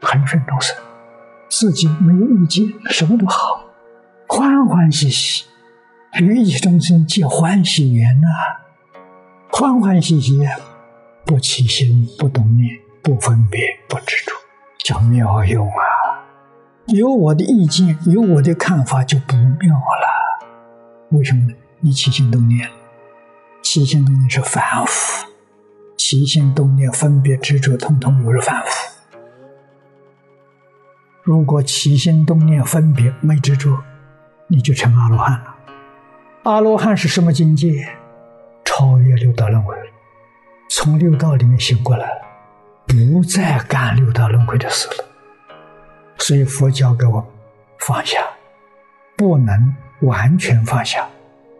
恒顺众生，自己没有意见，什么都好，欢欢喜喜，与一众生结欢喜缘呐，欢欢喜喜，不起心，不动念，不分别，不执着，叫妙用啊！有我的意见，有我的看法，就不妙了。为什么呢？你起心动念，起心动念是凡夫。起心动念、分别执着，统统都是凡夫。如果起心动念、分别没执着，你就成阿罗汉了。阿罗汉是什么境界？超越六道轮回，从六道里面醒过来了，不再干六道轮回的事了。所以佛教给我们放下，不能完全放下，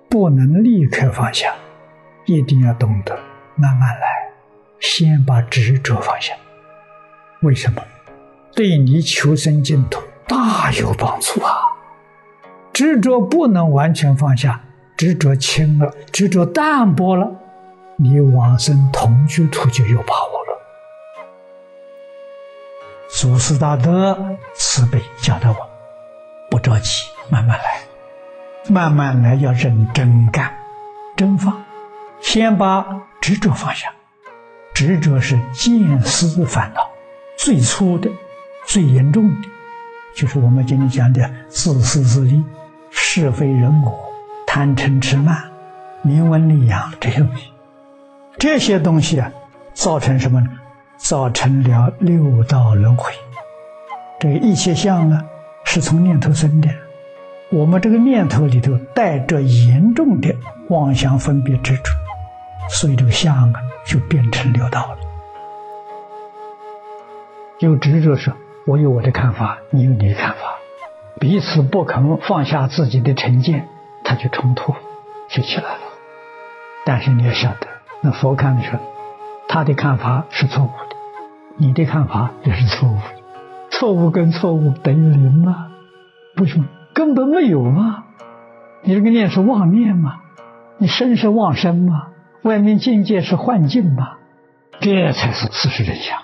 不能立刻放下，一定要懂得慢慢来。先把执着放下，为什么？对你求生净土大有帮助啊！执着不能完全放下，执着轻了，执着淡薄了，你往生同居土就有把握了。祖师大德慈悲教导我，不着急，慢慢来，慢慢来，要认真干，真放，先把执着放下。执着是见思烦恼最初的、最严重的，就是我们今天讲的自私自利、是非人我、贪嗔痴慢、名闻利养这些东西。这些东西啊，造成什么呢？造成了六道轮回。这个一切相呢，是从念头生的。我们这个念头里头带着严重的妄想、分别、执着，所以这个相啊。就变成六道了。有执着是，我有我的看法，你有你的看法，彼此不肯放下自己的成见，他就冲突就起来了。但是你要晓得，那佛看的时候，他的看法是错误的，你的看法也是错误的，错误跟错误等于零吗？不是？根本没有啊！你这个念是妄念吗？你身是妄身吗？外面境界是幻境嘛？这才是事实真相。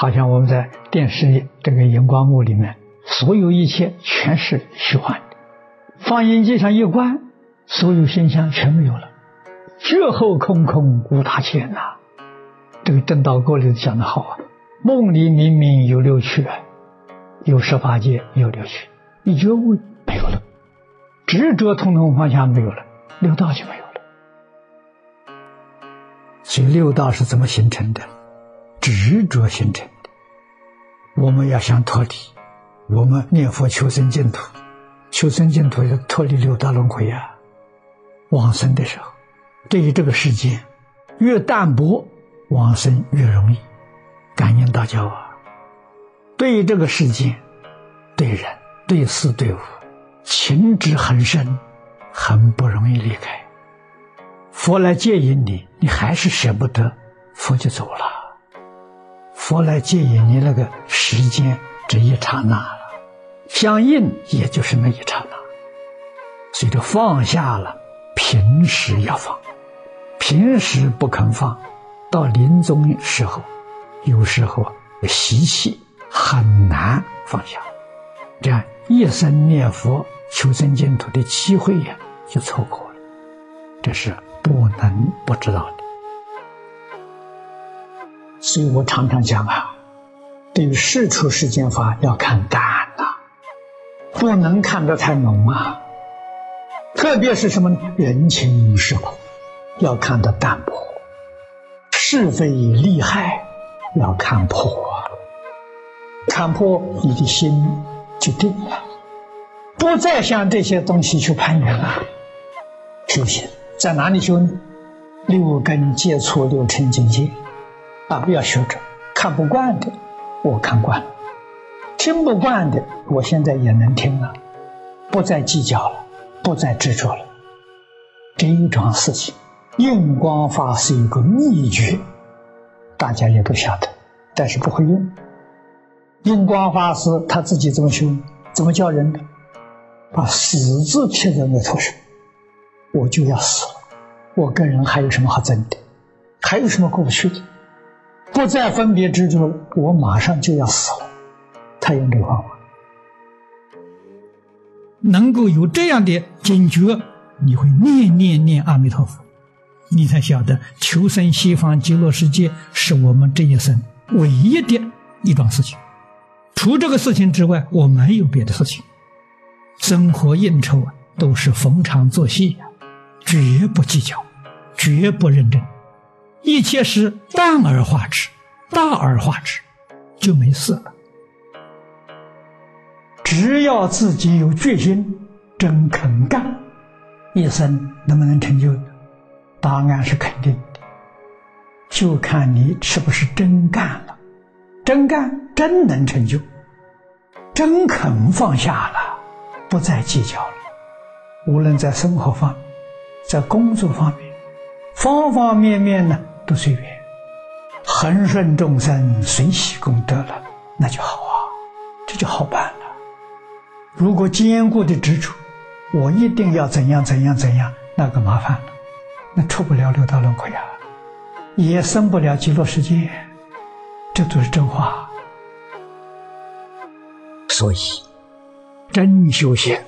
好像我们在电视这个荧光幕里面，所有一切全是虚幻的。放映机上一关，所有现象全没有了，绝后空空无大千呐。这个正道歌里讲的好啊：梦里明明有六趣，有十八界有六趣，你觉悟没有了，执着通通放下没有了，六道就没有了。所以六道是怎么形成的？执着形成的。我们要想脱离，我们念佛求生净土，求生净土要脱离六道轮回啊！往生的时候，对于这个世界越淡薄，往生越容易。感应大教啊，对于这个世界、对人、对事、对物，情执很深，很不容易离开。佛来接引你，你还是舍不得，佛就走了。佛来接引你那个时间，这一刹那了，相应也就是那一刹那。所以就放下了，平时要放，平时不肯放，到临终时候，有时候习气很难放下，这样一生念佛求生净土的机会呀，就错过了。这是。不能不知道的，所以我常常讲啊，对于世出世间法要看淡呐，不能看得太浓啊。特别是什么呢？人情世故要看得淡薄，是非利害要看破，看破你的心就定了，不再向这些东西去攀缘了，修行。在哪里修呢？六根接触六尘境界，啊，不要学着看不惯的，我看惯了；听不惯的，我现在也能听了，不再计较了，不再执着了。这一桩事情，用光法是一个秘诀，大家也都晓得，但是不会用。用光法师他自己怎么修？怎么教人的？把死字贴在额头上。我就要死了，我跟人还有什么好争的？还有什么过不去的？不再分别执着，我马上就要死了。他用这个方法，能够有这样的警觉，你会念念念阿弥陀佛，你才晓得求生西方极乐世界是我们这一生唯一的一桩事情。除这个事情之外，我没有别的事情。生活应酬啊，都是逢场作戏呀，绝不计较，绝不认真。一切是淡而化之，大而化之，就没事了。只要自己有决心，真肯干，一生能不能成就？答案是肯定的，就看你是不是真干了。真干，真能成就；真肯放下了，不再计较了。无论在生活方面，在工作方面，方方面面呢。都随缘，恒顺众生，随喜功德了，那就好啊，这就好办了。如果坚固的执着，我一定要怎样怎样怎样，那个麻烦了，那出不了六道轮回啊，也生不了极乐世界，这都是真话。所以，真修行，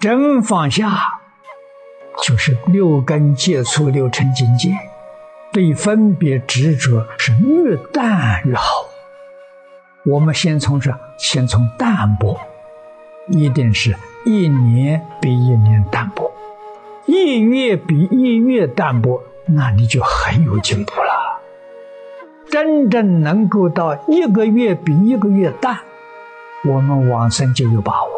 真放下，就是六根接触六尘境界。对分别执着是越淡越好。我们先从这，先从淡薄，一定是一年比一年淡薄，一月比一月淡薄，那你就很有进步了。真正能够到一个月比一个月淡，我们往生就有把握。